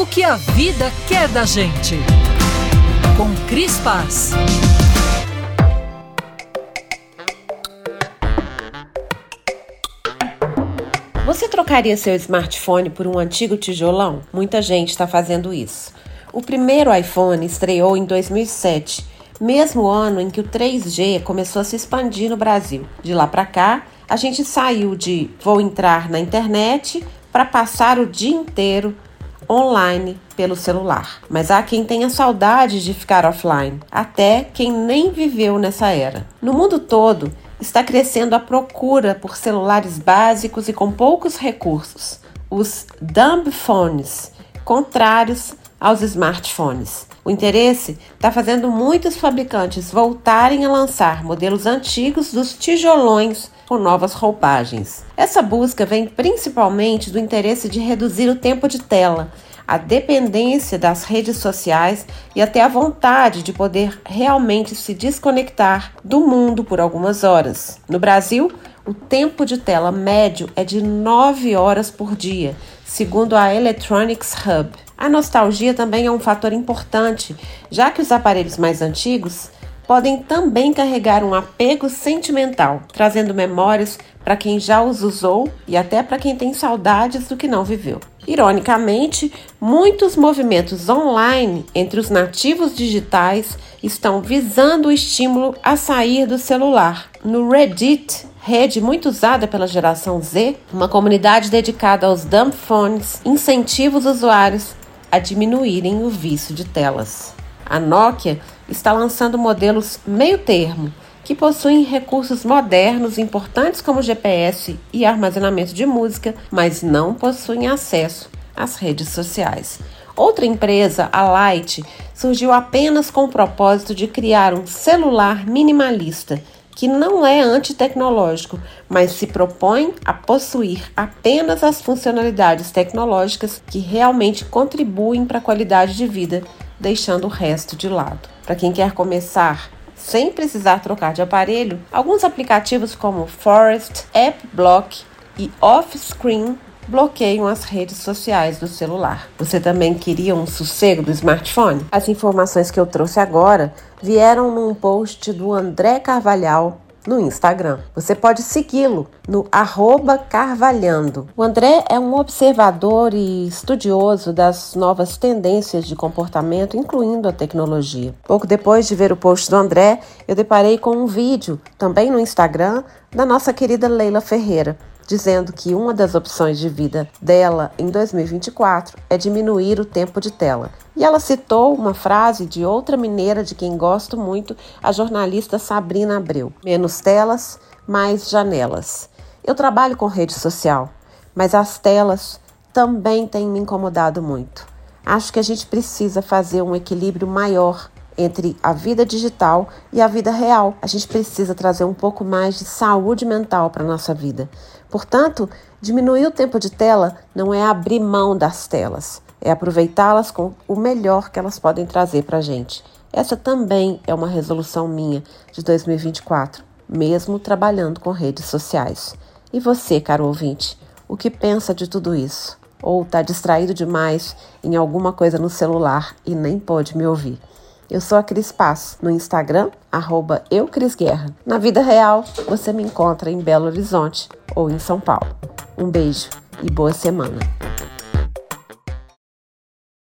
O que a vida quer da gente. Com Cris Paz. Você trocaria seu smartphone por um antigo tijolão? Muita gente está fazendo isso. O primeiro iPhone estreou em 2007, mesmo ano em que o 3G começou a se expandir no Brasil. De lá para cá, a gente saiu de vou entrar na internet para passar o dia inteiro online pelo celular. Mas há quem tenha saudade de ficar offline, até quem nem viveu nessa era. No mundo todo, está crescendo a procura por celulares básicos e com poucos recursos, os dumb phones, contrários aos smartphones. O interesse está fazendo muitos fabricantes voltarem a lançar modelos antigos dos tijolões com novas roupagens. Essa busca vem principalmente do interesse de reduzir o tempo de tela, a dependência das redes sociais e até a vontade de poder realmente se desconectar do mundo por algumas horas. No Brasil, o tempo de tela médio é de 9 horas por dia, segundo a Electronics Hub. A nostalgia também é um fator importante, já que os aparelhos mais antigos podem também carregar um apego sentimental, trazendo memórias para quem já os usou e até para quem tem saudades do que não viveu. Ironicamente, muitos movimentos online entre os nativos digitais estão visando o estímulo a sair do celular. No Reddit, rede muito usada pela geração Z, uma comunidade dedicada aos dumb phones incentiva os usuários a diminuírem o vício de telas. A Nokia está lançando modelos meio termo, que possuem recursos modernos importantes como GPS e armazenamento de música, mas não possuem acesso às redes sociais. Outra empresa, a Light, surgiu apenas com o propósito de criar um celular minimalista que não é antitecnológico, mas se propõe a possuir apenas as funcionalidades tecnológicas que realmente contribuem para a qualidade de vida, deixando o resto de lado. Para quem quer começar sem precisar trocar de aparelho, alguns aplicativos como Forest, AppBlock e Offscreen bloqueiam as redes sociais do celular. Você também queria um sossego do smartphone? As informações que eu trouxe agora vieram num post do André Carvalhal no Instagram. Você pode segui-lo no carvalhando. O André é um observador e estudioso das novas tendências de comportamento, incluindo a tecnologia. Pouco depois de ver o post do André, eu deparei com um vídeo, também no Instagram, da nossa querida Leila Ferreira dizendo que uma das opções de vida dela em 2024 é diminuir o tempo de tela. E ela citou uma frase de outra mineira de quem gosto muito, a jornalista Sabrina Abreu: menos telas, mais janelas. Eu trabalho com rede social, mas as telas também têm me incomodado muito. Acho que a gente precisa fazer um equilíbrio maior entre a vida digital e a vida real. A gente precisa trazer um pouco mais de saúde mental para a nossa vida. Portanto, diminuir o tempo de tela não é abrir mão das telas, é aproveitá-las com o melhor que elas podem trazer para a gente. Essa também é uma resolução minha de 2024, mesmo trabalhando com redes sociais. E você, caro ouvinte, o que pensa de tudo isso? Ou está distraído demais em alguma coisa no celular e nem pode me ouvir? Eu sou a Cris Paz, no Instagram, arroba eucrisguerra. Na vida real, você me encontra em Belo Horizonte ou em São Paulo. Um beijo e boa semana.